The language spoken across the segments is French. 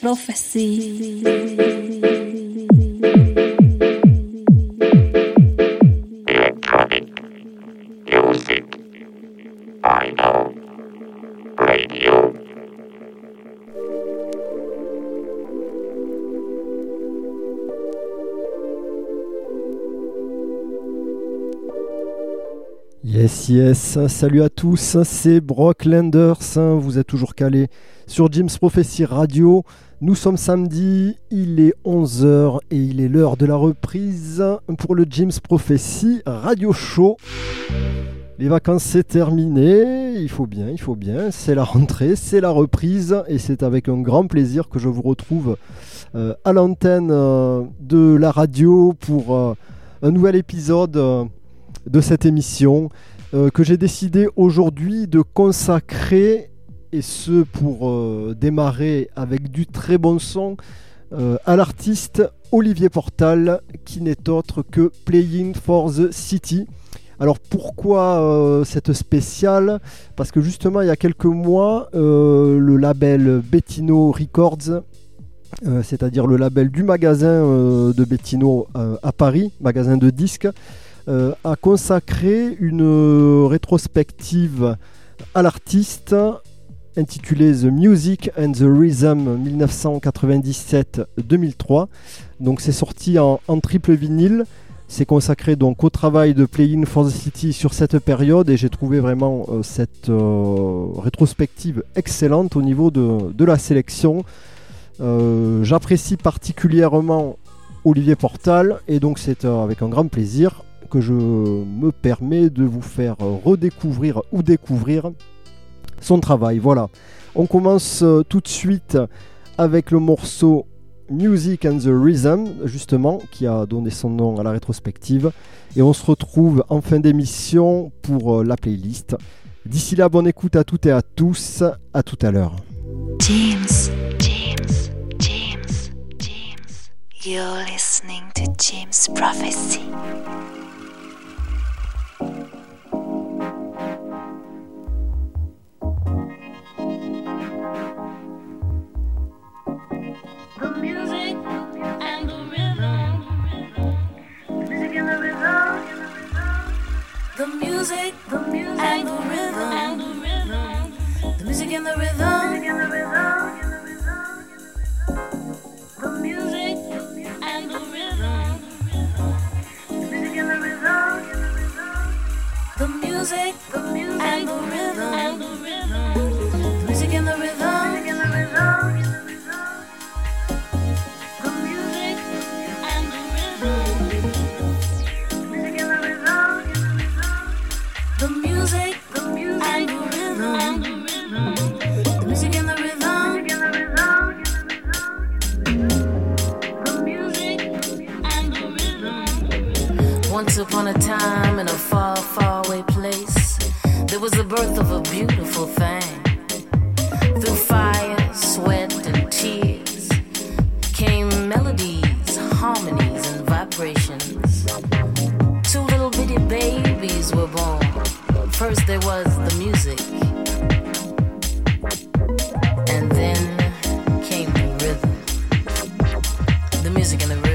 Prophecy. Salut à tous, c'est Brock Landers, vous êtes toujours calé sur Jim's Prophecy Radio. Nous sommes samedi, il est 11h et il est l'heure de la reprise pour le Jim's Prophecy Radio Show. Les vacances c'est terminé, il faut bien, il faut bien, c'est la rentrée, c'est la reprise et c'est avec un grand plaisir que je vous retrouve euh, à l'antenne euh, de la radio pour euh, un nouvel épisode de cette émission que j'ai décidé aujourd'hui de consacrer et ce pour démarrer avec du très bon son à l'artiste Olivier Portal qui n'est autre que Playing for the City. Alors pourquoi euh, cette spéciale? Parce que justement il y a quelques mois, euh, le label Bettino Records, euh, c'est-à-dire le label du magasin de Bettino à Paris, magasin de disques, a consacré une rétrospective à l'artiste intitulée The Music and the Rhythm 1997-2003. Donc c'est sorti en triple vinyle. C'est consacré donc au travail de Playing for the City sur cette période et j'ai trouvé vraiment euh, cette euh, rétrospective excellente au niveau de, la sélection. Euh, j'apprécie particulièrement Olivier Portal et donc c'est avec un grand plaisir que je me permets de vous faire redécouvrir ou découvrir son travail. Voilà, on commence tout de suite avec le morceau Music and the Rhythm, justement, qui a donné son nom à la rétrospective. Et on se retrouve en fin d'émission pour euh, la playlist. D'ici là, bonne écoute à toutes et à tous. À tout à l'heure. The music, the music and the rhythm, and the rhythm. The music and the rhythm, the music and the rhythm, the music and the rhythm, the music, and the rhythm. the music and the rhythm, upon a time in a far, far away place, there was the birth of a beautiful thing. Through fire, sweat, and tears came melodies, harmonies, and vibrations. Two little bitty babies were born. First there was the music, and then came the rhythm. The music and the rhythm.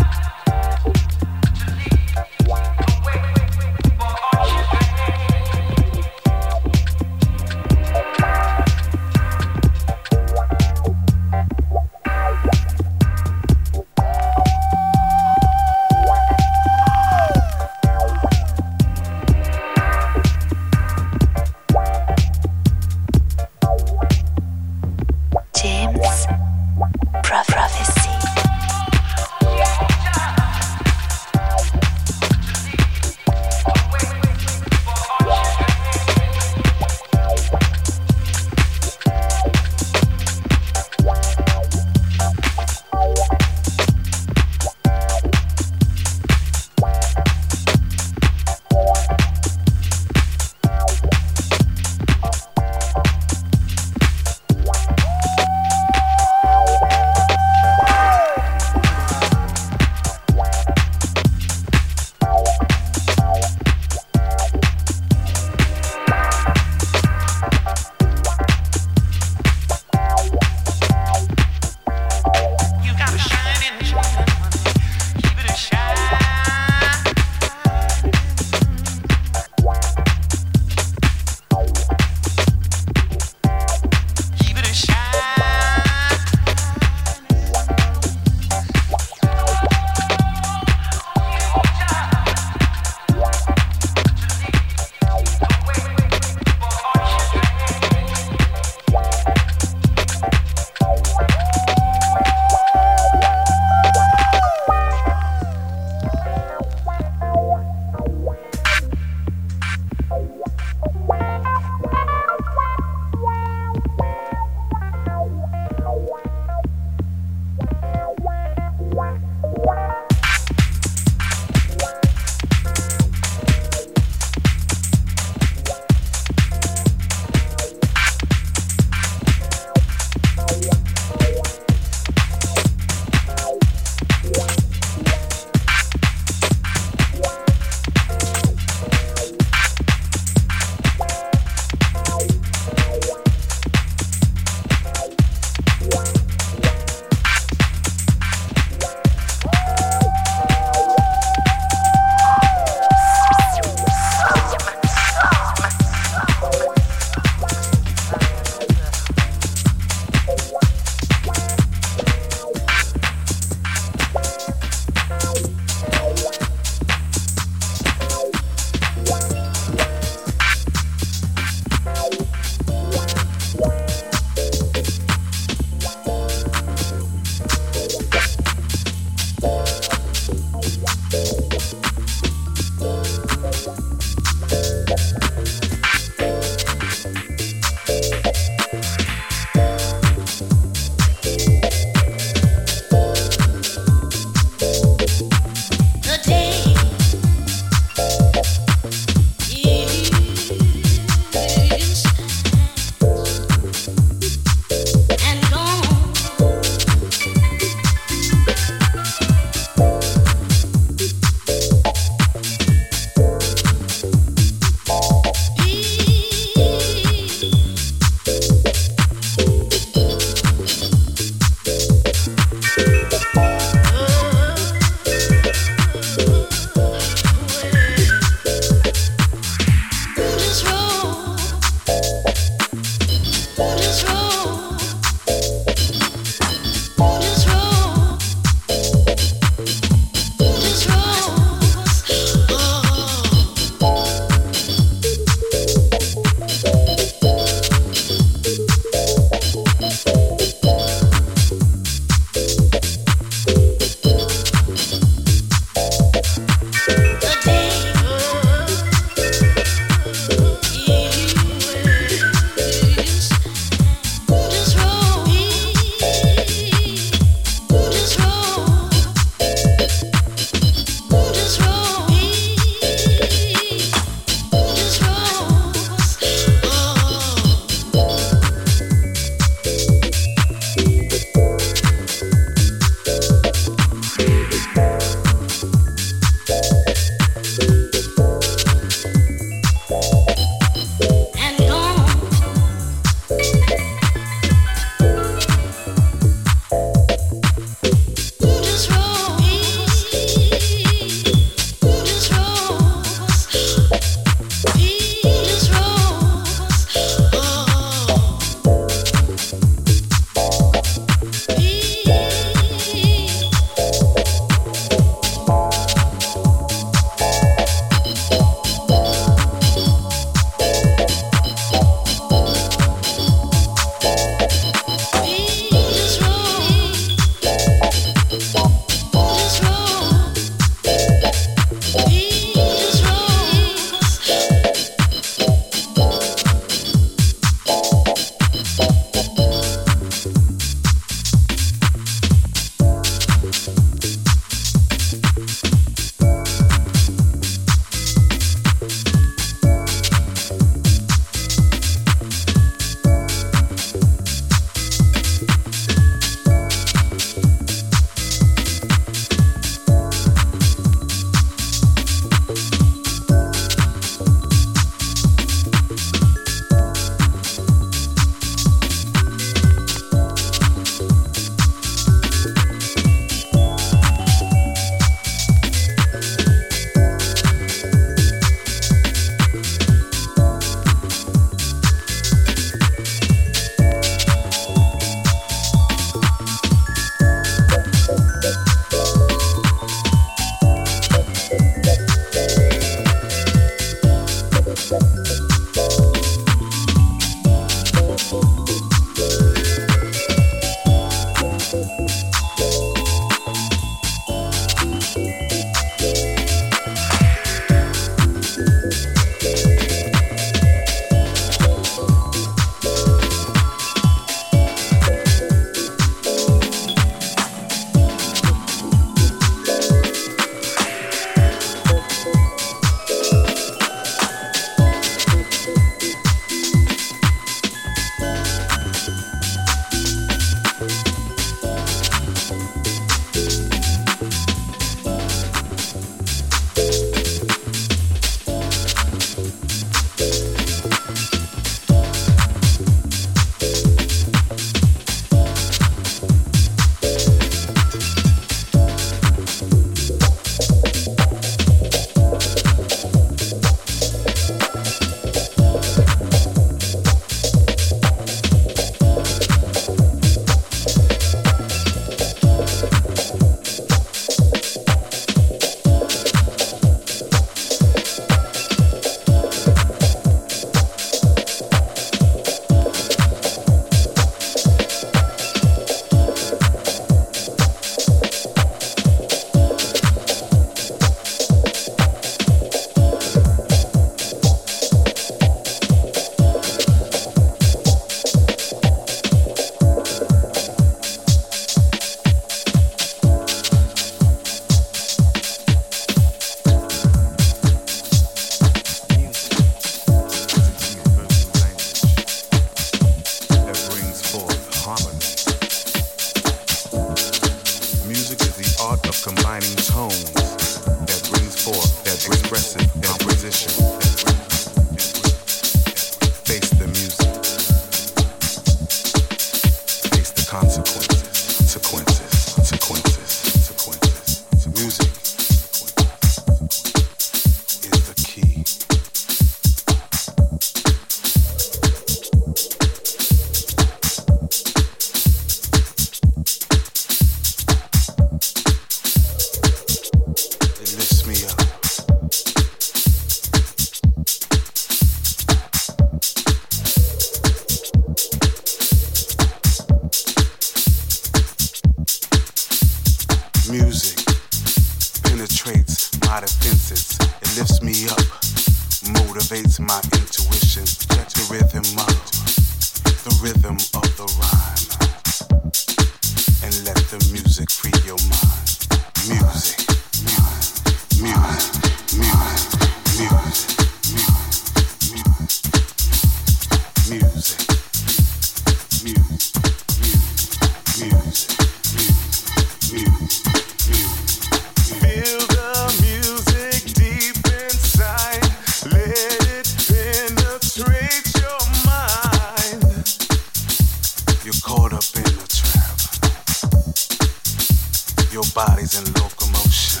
bodies in locomotion.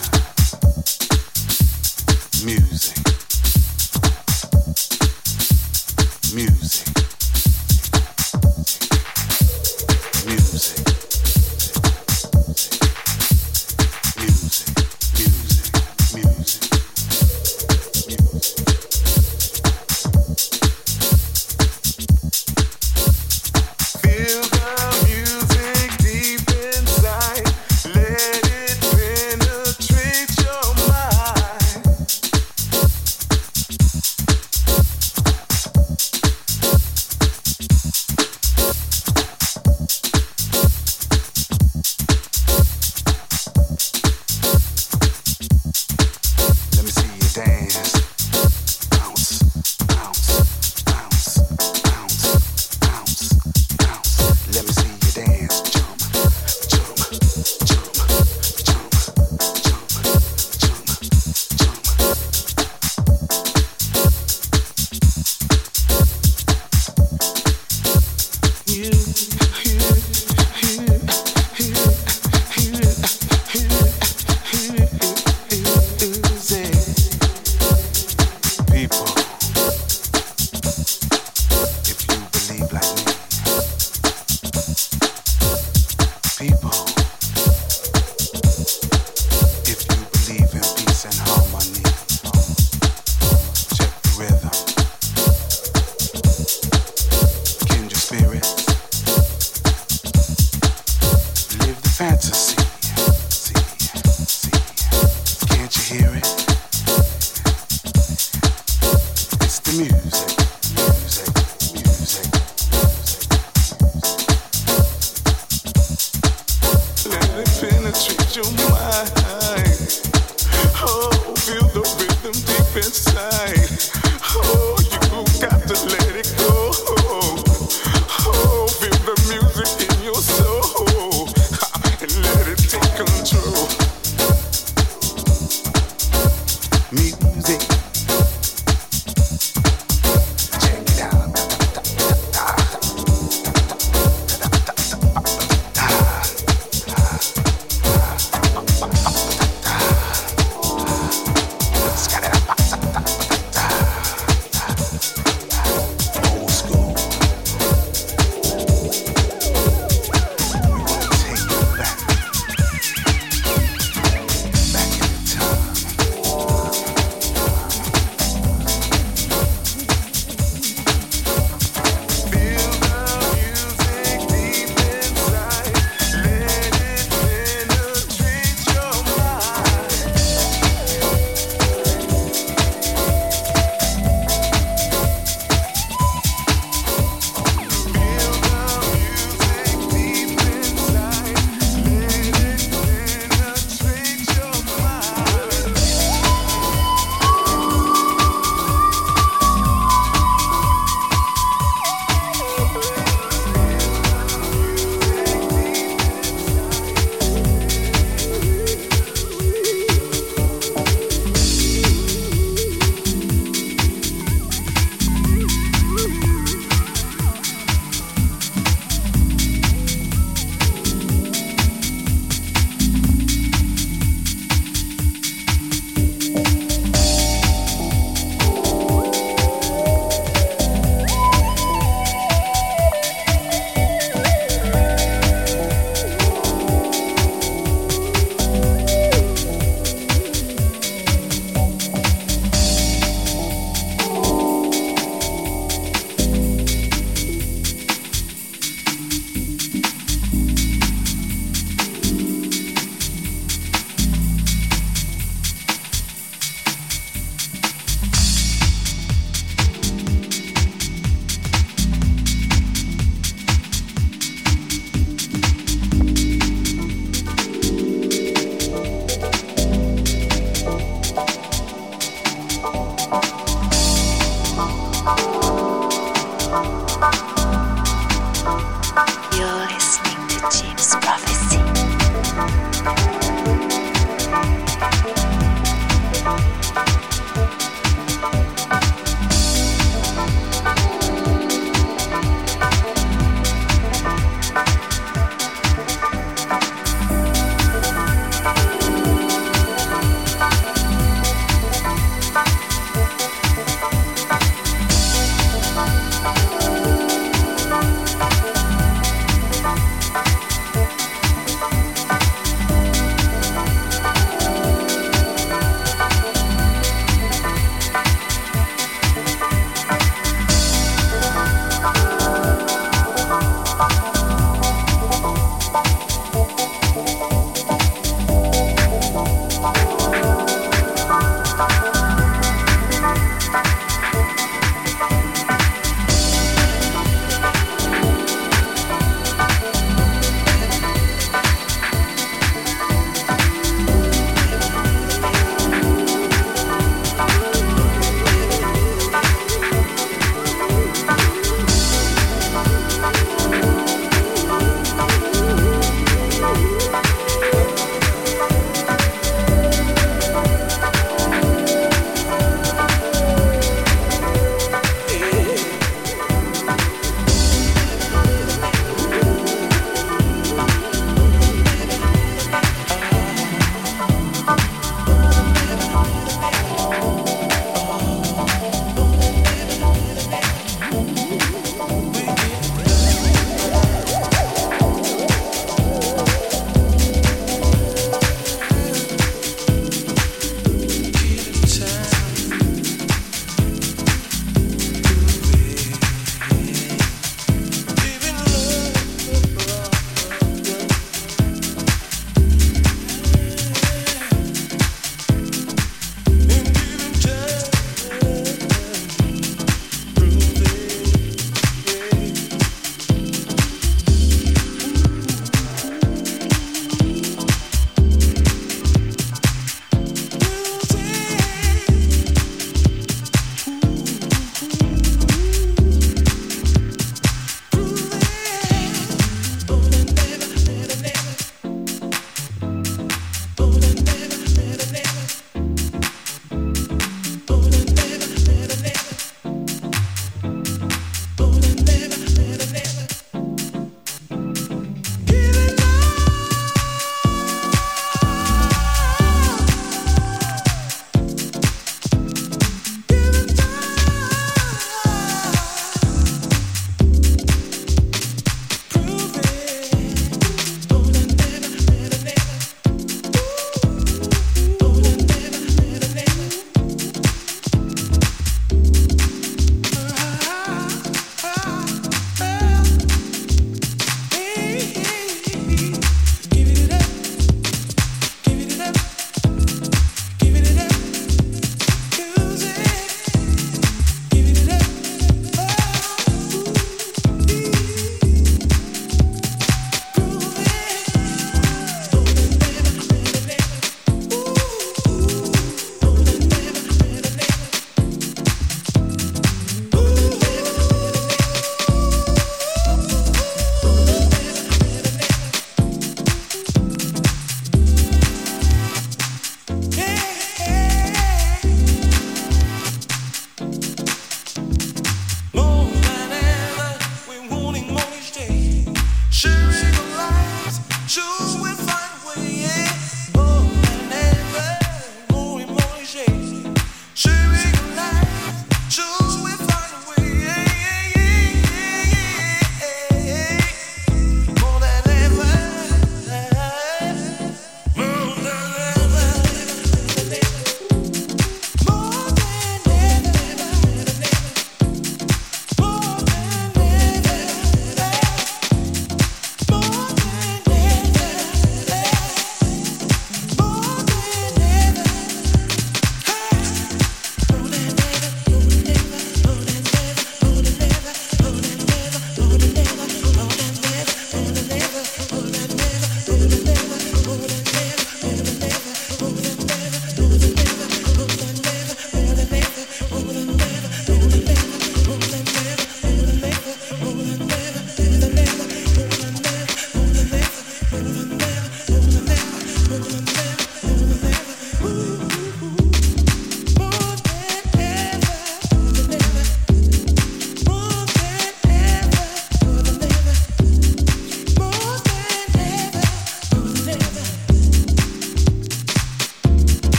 Music.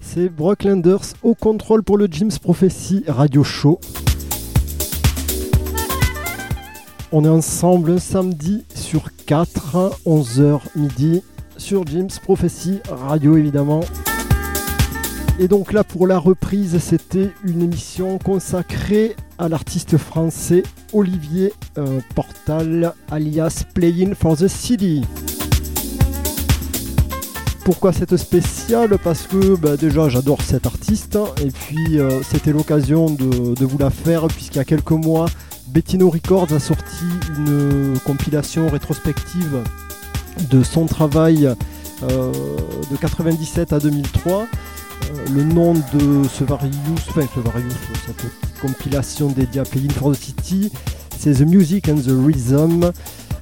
C'est Brock Landers au contrôle pour le Jim's Prophecy Radio Show. On est ensemble samedi sur 4, 11h midi, sur Jim's Prophecy Radio évidemment. Et donc là pour la reprise, c'était une émission consacrée à l'artiste français Olivier euh, Portal, alias Playing for the City. Pourquoi cette spéciale Parce que bah, déjà j'adore cet artiste et puis euh, c'était l'occasion de, de vous la faire puisqu'il y a quelques mois Bettino Records a sorti une compilation rétrospective de son travail euh, de 97 à 2003. Euh, le nom de ce Various, enfin ce Various, cette compilation dédiée à Playing for the City, c'est The Music and the Rhythm.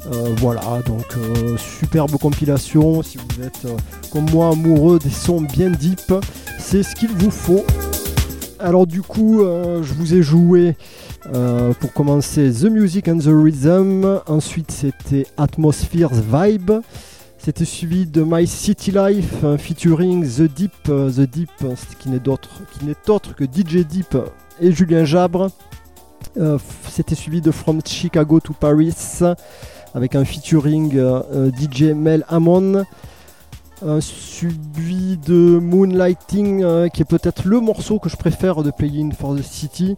Euh, voilà, donc euh, superbe compilation. Si vous êtes euh, comme moi amoureux des sons bien deep, c'est ce qu'il vous faut. Alors du coup, je vous ai joué pour commencer The Music and the Rhythm. Ensuite, c'était Atmosphere's Vibe. C'était suivi de My City Life featuring The Deep, The Deep d'autre, qui n'est autre que DJ Deep et Julien Jabre. C'était suivi de From Chicago to Paris avec un featuring DJ Mel Amon. suivi de Moonlighting qui est peut-être le morceau que je préfère de Play In for the City.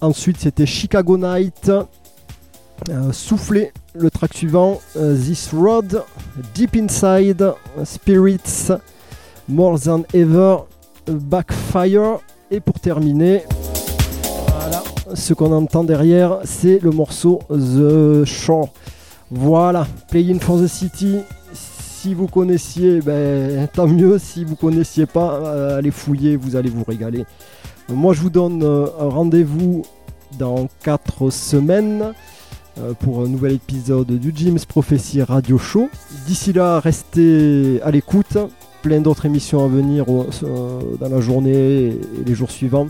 ensuite c'était Chicago Night euh, souffler le track suivant, euh, This Road, Deep Inside, Spirits, More Than Ever, Backfire. Et pour terminer, voilà, ce qu'on entend derrière, c'est le morceau The Shore. Voilà, Play for the City. Si vous connaissiez, ben, tant mieux. Si vous connaissiez pas, euh, allez fouiller, vous allez vous régaler. Moi, je vous donne un rendez-vous dans 4 semaines. Euh, pour un nouvel épisode du Jim's Prophecy Radio Show. D'ici là, restez à l'écoute. Plein d'autres émissions à venir euh, dans la journée et les jours suivants.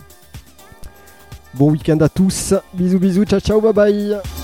Bon week-end à tous. Bisous bisous, ciao ciao, bye bye.